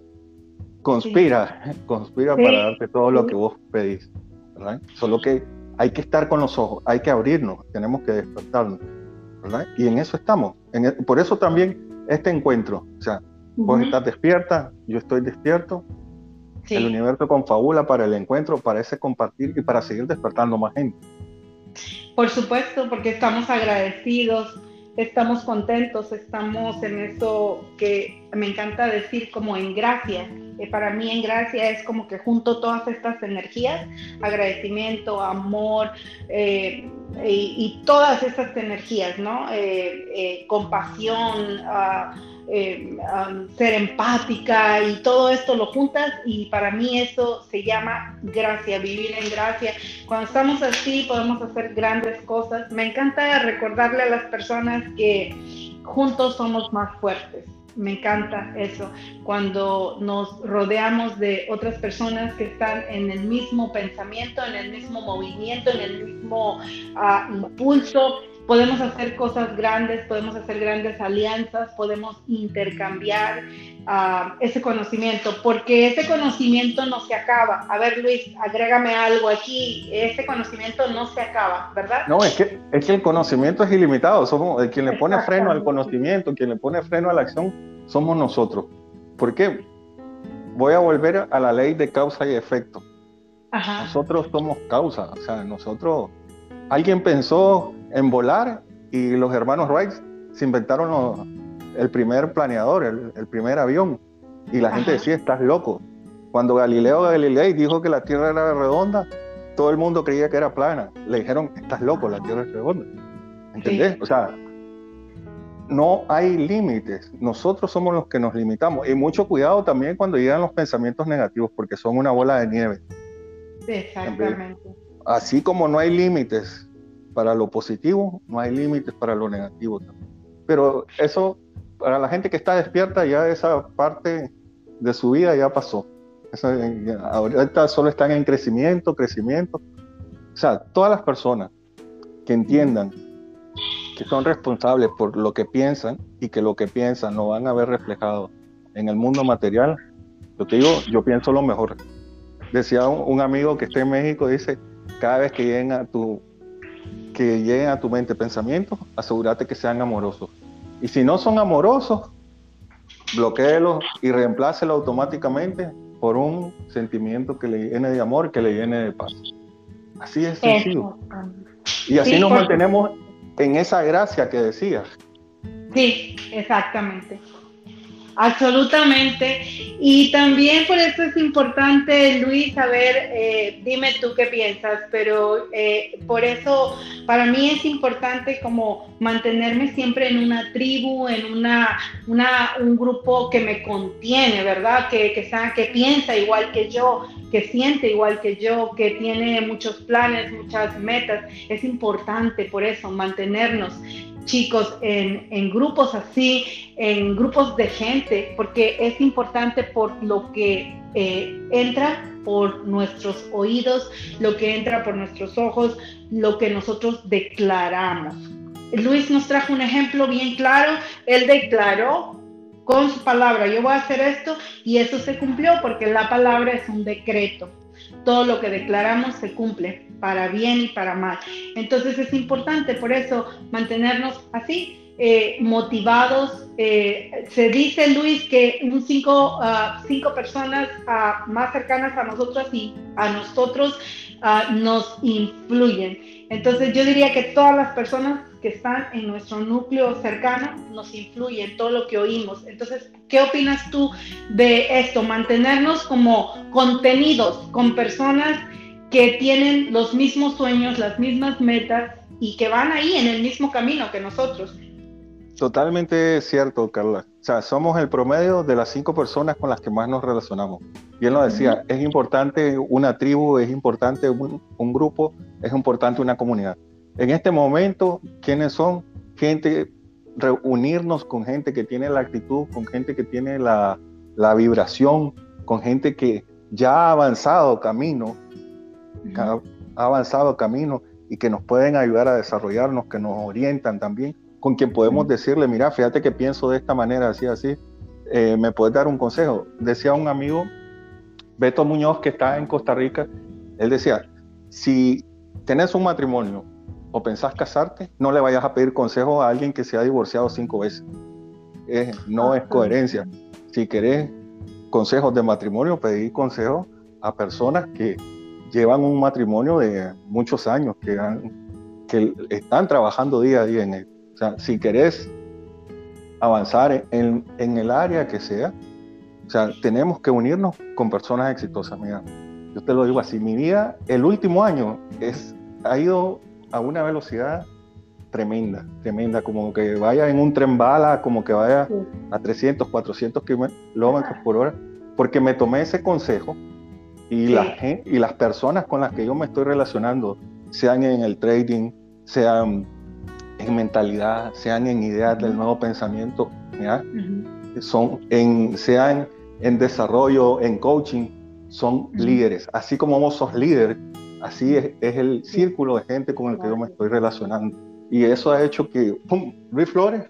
Speaker 2: conspira, conspira para darte todo lo que vos pedís. ¿verdad? Solo que hay que estar con los ojos, hay que abrirnos, tenemos que despertarnos. ¿verdad? Y en eso estamos. En e, por eso también este encuentro. O sea, vos estás despierta, yo estoy despierto. El universo confabula para el encuentro, para ese compartir y para seguir despertando más gente.
Speaker 1: Por supuesto, porque estamos agradecidos estamos contentos, estamos en eso que me encanta decir como en gracia. Eh, para mí en gracia es como que junto todas estas energías, agradecimiento, amor eh, y, todas estas energías, ¿no? Eh, compasión. Uh, eh, ser empática y todo esto lo juntas y para mí eso se llama gracia, vivir en gracia. Cuando estamos así podemos hacer grandes cosas. Me encanta recordarle a las personas que juntos somos más fuertes. Me encanta eso, cuando nos rodeamos de otras personas que están en el mismo pensamiento, en el mismo movimiento, en el mismo uh, impulso, podemos hacer cosas grandes, podemos hacer grandes alianzas, podemos intercambiar uh, ese conocimiento, porque ese conocimiento no se acaba. A ver, Luis, agrégame algo aquí, ese conocimiento no se acaba, ¿verdad?
Speaker 2: No, es que, es que el conocimiento es ilimitado, somos quien le pone freno al conocimiento, quien le pone freno a la acción, somos nosotros. ¿Por qué? Voy a volver a la ley de causa y efecto. Nosotros somos causa, o sea, nosotros, alguien pensó en volar y los hermanos Wright se inventaron el primer planeador, el, primer avión. Y la gente decía, estás loco. Cuando Galileo Galilei dijo que la Tierra era redonda, todo el mundo creía que era plana. Le dijeron, estás loco, la Tierra es redonda. ¿Entendés? O sea, no hay límites. Nosotros somos los que nos limitamos. Y mucho cuidado también cuando llegan los pensamientos negativos, porque son una bola de nieve.
Speaker 1: Exactamente.
Speaker 2: Así como no hay límites para lo positivo, no hay límites para lo negativo. Pero eso, para la gente que está despierta, ya esa parte de su vida ya pasó. ahorita solo están en crecimiento, crecimiento. O sea, todas las personas que entiendan que son responsables por lo que piensan y que lo que piensan no van a ver reflejado en el mundo material, lo que digo, yo pienso lo mejor. Decía un, amigo que está en México, dice, cada vez que lleguen a tu, que lleguen a tu mente pensamientos, asegúrate que sean amorosos. Y si no son amorosos, bloqueelos y reemplácelo automáticamente por un sentimiento que le llene de amor, que le llene de paz. Así es sencillo. Y así nos mantenemos en esa gracia que decías.
Speaker 1: Sí, exactamente. Absolutamente. Y también por eso es importante, Luis, saber, eh, dime tú qué piensas, pero eh, por eso para mí es importante como mantenerme siempre en una tribu, en una, una un grupo que me contiene, ¿verdad? Que, que, que piensa igual que yo, que siente igual que yo, que tiene muchos planes, muchas metas. Es importante por eso mantenernos chicos en, grupos así, en grupos de gente, porque es importante por lo que eh, entra por nuestros oídos, lo que entra por nuestros ojos, lo que nosotros declaramos. Luis nos trajo un ejemplo bien claro, él declaró con su palabra, yo voy a hacer esto y eso se cumplió porque la palabra es un decreto. Todo lo que declaramos se cumple para bien y para mal. Entonces es importante por eso mantenernos así, eh, motivados. Eh, se dice, Luis, que un cinco, ah, cinco personas ah, más cercanas a nosotros y a nosotros ah, nos influyen. Entonces yo diría que todas las personas que están en nuestro núcleo cercano nos influyen, todo lo que oímos. Entonces, ¿qué opinas tú de esto? Mantenernos como contenidos con personas que tienen los mismos sueños, las mismas metas y que van ahí en el mismo camino que nosotros.
Speaker 2: Totalmente cierto, Carla. O sea, somos el promedio de las cinco personas con las que más nos relacionamos. Y él nos decía, es importante una tribu, es importante un, grupo, es importante una comunidad. En este momento, ¿quiénes son? Gente, reunirnos con gente que tiene la actitud, con gente que tiene la, la vibración, con gente que ya ha avanzado camino ha, avanzado camino y que nos pueden ayudar a desarrollarnos, que nos orientan también, con quien podemos decirle, mira, fíjate que pienso de esta manera, así, así, eh, me puedes dar un consejo. Decía un amigo, Beto Muñoz, que está en Costa Rica, él decía, si tenés un matrimonio o pensás casarte, no le vayas a pedir consejo a alguien que se ha divorciado cinco veces. no es coherencia. Si querés consejos de matrimonio, pedir consejos a personas que llevan un matrimonio de muchos años, que, que están trabajando día a día en él. O sea, si querés avanzar en, en, el área que sea, o sea, tenemos que unirnos con personas exitosas. Mira, yo te lo digo así, mi vida, el último año es, ha ido a una velocidad tremenda, tremenda, como que vaya en un tren bala, como que vaya a 300, 400 kilómetros por hora, porque me tomé ese consejo y, la y las personas con las que yo me estoy relacionando, sean en el trading, sean en mentalidad, sean en ideas del nuevo pensamiento, son en, sean en desarrollo, en coaching, son líderes. Así como vos sos líder, así es, el círculo de gente con el que yo me estoy relacionando. Y eso ha hecho que ¡pum! Luis Flores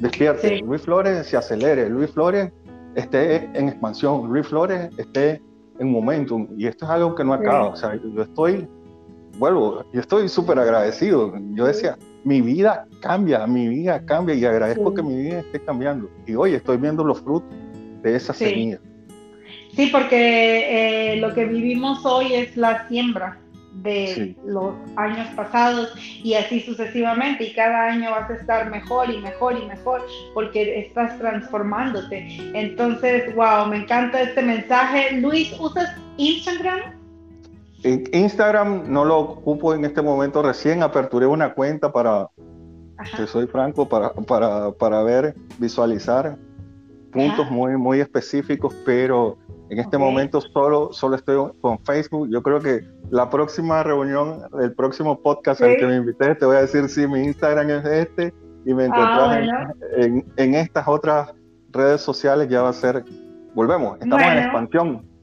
Speaker 2: despierte, Luis Flores se acelere, Luis Flores esté en expansión, Luis Flores esté en momentum y esto es algo que no acaba, o sea, yo estoy, vuelvo, yo estoy súper agradecido, yo decía, mi vida cambia, mi vida cambia y agradezco que mi vida esté cambiando y hoy estoy viendo los frutos de esa semilla.
Speaker 1: Sí, porque eh, lo que vivimos hoy es la siembra de los años pasados y así sucesivamente y cada año vas a estar mejor y mejor y mejor porque estás transformándote. Entonces, wow, me encanta este mensaje. Luis, ¿usas Instagram?
Speaker 2: Instagram no lo ocupo en este momento, recién aperturé una cuenta para, que soy franco, para, para, para ver, visualizar puntos muy, muy específicos, pero en este momento solo, solo estoy con Facebook. Yo creo que la próxima reunión, el próximo podcast al que me invité, te voy a decir si mi Instagram es este y me ah, encuentras en, en, estas otras redes sociales, ya va a ser volvemos, estamos en expansión.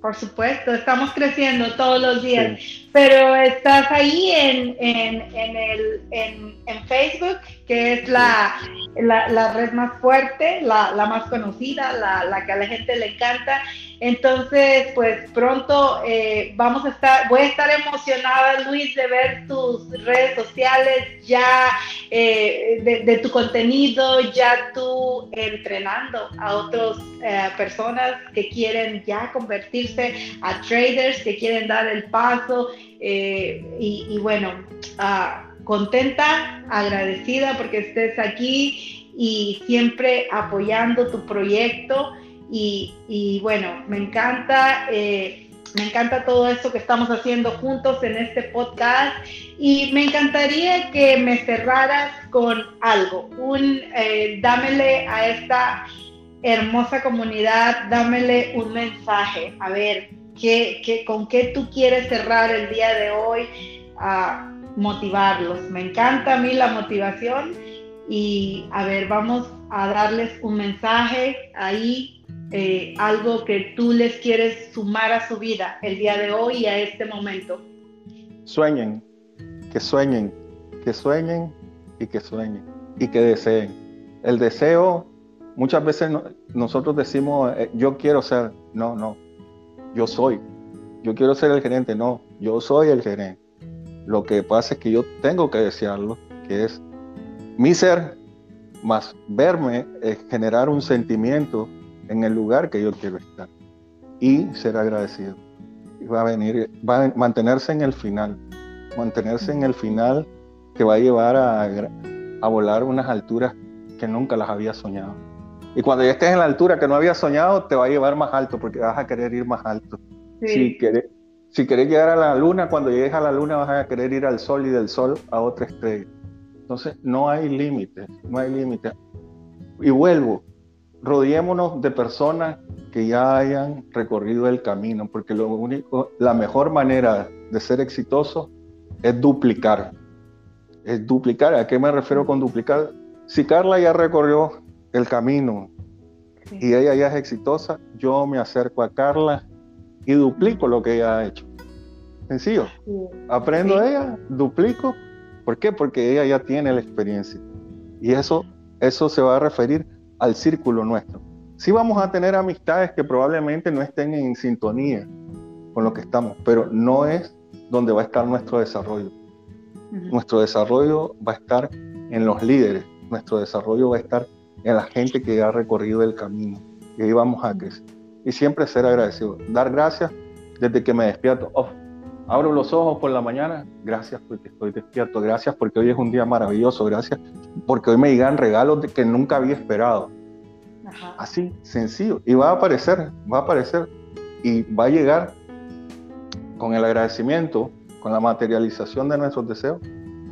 Speaker 1: Por supuesto, estamos creciendo todos los días, pero estás ahí en, en, en, el, en, en Facebook, que es la, la, red más fuerte, la, la más conocida, la, la, que a la gente le encanta. Entonces, pues pronto eh, vamos a estar, voy a estar emocionada, Luis, de ver tus redes sociales, ya eh, de, tu contenido, ya tú entrenando a otras eh, personas que quieren ya convertirse a traders, que quieren dar el paso. Y, bueno, uh, contenta, agradecida porque estés aquí y siempre apoyando tu proyecto. Y, bueno, me encanta, eh, me encanta todo esto que estamos haciendo juntos en este podcast y me encantaría que me cerraras con algo, un eh, dámele a esta hermosa comunidad, dámele un mensaje, a ver, ¿qué, qué, con qué tú quieres cerrar el día de hoy? a motivarlos. Me encanta a mí la motivación y a ver, vamos a darles un mensaje ahí eh, algo que tú les quieres sumar a su vida el día de hoy y a este momento?
Speaker 2: Sueñen, que sueñen, que sueñen y que sueñen y que deseen. El deseo, muchas veces nosotros decimos, eh, yo quiero ser, no, no, yo soy. Yo quiero ser el gerente, no, yo soy el gerente. Lo que pasa es que yo tengo que desearlo, que es mi ser, más verme, es generar un sentimiento en el lugar que yo quiero estar y ser agradecido. Y va a venir, va a mantenerse en el final, mantenerse en el final que va a llevar a, a volar unas alturas que nunca las había soñado. Y cuando ya estés en la altura que no había soñado, te va a llevar más alto porque vas a querer ir más alto. Si, querés, si querés llegar a la luna, cuando llegues a la luna vas a querer ir al sol y del sol a otra estrella. Entonces, no hay límites, no hay límites. Y vuelvo, rodeémonos de personas que ya hayan recorrido el camino, porque lo único, la mejor manera de ser exitoso es duplicar. Es duplicar. ¿A qué me refiero con duplicar? Si Carla ya recorrió el camino y ella ya es exitosa, yo me acerco a Carla y duplico lo que ella ha hecho. Sencillo. Aprendo de ella, duplico. ¿Por qué? Porque ella ya tiene la experiencia. Y eso, eso se va a referir al círculo nuestro. Sí vamos a tener amistades que probablemente no estén en sintonía con lo que estamos, pero no es donde va a estar nuestro desarrollo. Nuestro desarrollo va a estar en los líderes, nuestro desarrollo va a estar en la gente que ha recorrido el camino. Y ahí vamos a crecer. Y siempre ser agradecido. Dar gracias desde que me despierto. Oh, abro los ojos por la mañana. Gracias porque estoy despierto. Gracias porque hoy es un día maravilloso. Gracias porque hoy me llegan regalos de que nunca había esperado. Así, sencillo. Y va a aparecer, va a aparecer y va a llegar con el agradecimiento, con la materialización de nuestros deseos,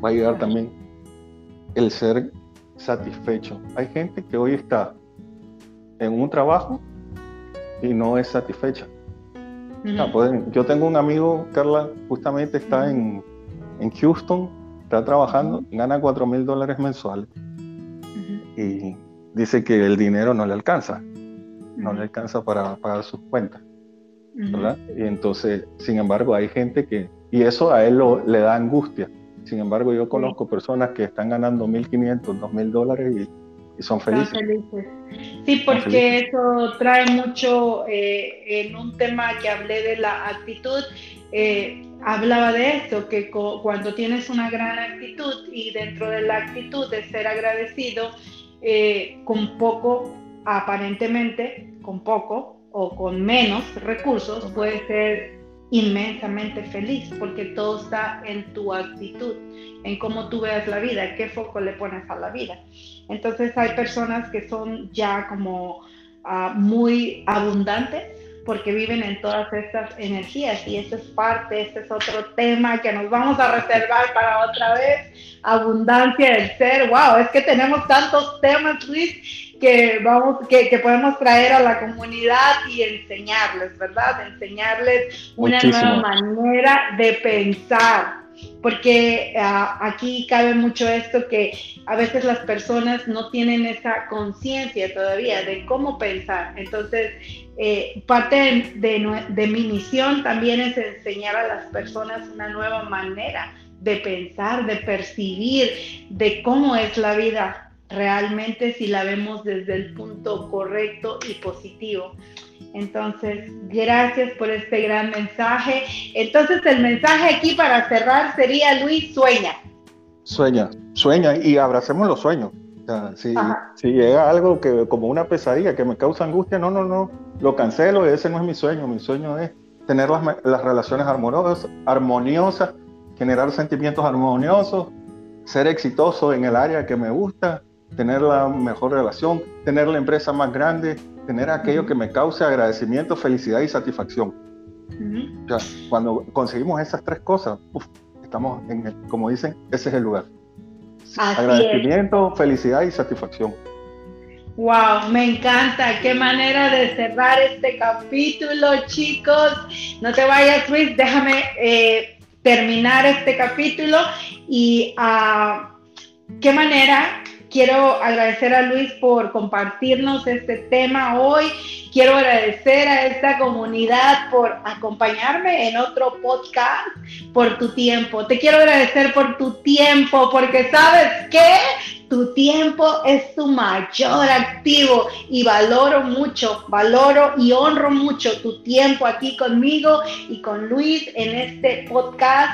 Speaker 2: va a llegar también el ser satisfecho. Hay gente que hoy está en un trabajo y no es satisfecha. yo tengo un amigo, Carla, justamente está en, en Houston está trabajando, gana 4 mil dólares mensuales y dice que el dinero no le alcanza, no le alcanza para pagar sus cuentas. ¿verdad? Y entonces, sin embargo, hay gente que, y eso a él le da angustia. Sin embargo, yo conozco personas que están ganando 1.500, 2.000 dólares y, son felices.
Speaker 1: Sí, porque eso trae mucho eh, en un tema que hablé de la actitud. Eh, hablaba de esto, que cuando tienes una gran actitud y dentro de la actitud de ser agradecido, eh, con poco, aparentemente, con poco o con menos recursos, puedes ser inmensamente feliz, porque todo está en tu actitud, en cómo tú veas la vida, qué foco le pones a la vida. Entonces hay personas que son ya como ah, muy abundantes porque viven en todas estas energías y eso es parte, este es otro tema que nos vamos a reservar para otra vez, abundancia del ser, wow, es que tenemos tantos temas, Luis, que, vamos, que, que podemos traer a la comunidad y enseñarles, ¿verdad? Enseñarles una nueva manera de pensar. porque ah, aquí cabe mucho esto que a veces las personas no tienen esa conciencia todavía de cómo pensar. Entonces, eh, parte de, de, mi misión también es enseñar a las personas una nueva manera de pensar, de percibir, de cómo es la vida realmente si la vemos desde el punto correcto y positivo. Entonces, gracias por este gran mensaje. Entonces, el mensaje aquí para cerrar sería, Luis, sueña.
Speaker 2: Sueña, sueña y abracemos los sueños. si, si, llega algo que como una pesadilla que me causa angustia, no, no, no, lo cancelo, ese no es mi sueño. Mi sueño es tener las, las relaciones armoniosas, armoniosas, generar sentimientos armoniosos, ser exitoso en el área que me gusta, tener la mejor relación, tener la empresa más grande, tener aquello que me cause agradecimiento, felicidad y satisfacción. cuando conseguimos esas tres cosas, estamos en, como dicen, ese es el lugar. agradecimiento, felicidad y satisfacción.
Speaker 1: Wow, me encanta. Qué manera de cerrar este capítulo, chicos. No te vayas, Luis. Déjame eh, terminar este capítulo y uh, qué manera Quiero agradecer a Luis por compartirnos este tema hoy. Quiero agradecer a esta comunidad por acompañarme en otro podcast, por tu tiempo. Te quiero agradecer por tu tiempo, porque sabes que tu tiempo es tu mayor activo y valoro mucho, valoro y honro mucho tu tiempo aquí conmigo y con Luis en este podcast.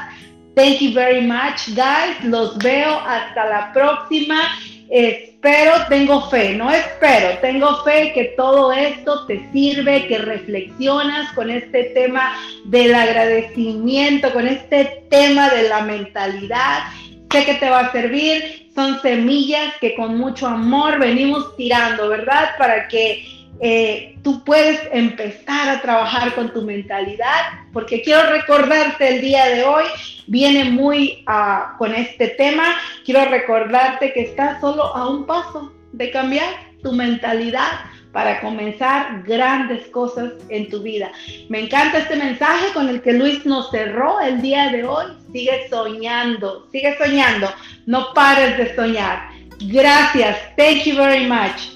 Speaker 1: Thank you very much, guys. Los veo hasta la próxima. Espero, tengo fe, no espero, tengo fe que todo esto te sirve, que reflexionas con este tema del agradecimiento, con este tema de la mentalidad. Sé que te va a servir, son semillas que con mucho amor venimos tirando, ¿verdad? Para que eh, tú puedes empezar a trabajar con tu mentalidad, porque quiero recordarte el día de hoy, viene muy ah, con este tema, quiero recordarte que estás solo a un paso de cambiar tu mentalidad para comenzar grandes cosas en tu vida. Me encanta este mensaje con el que Luis nos cerró el día de hoy. Sigue soñando, sigue soñando, no pares de soñar. Gracias, thank you very much.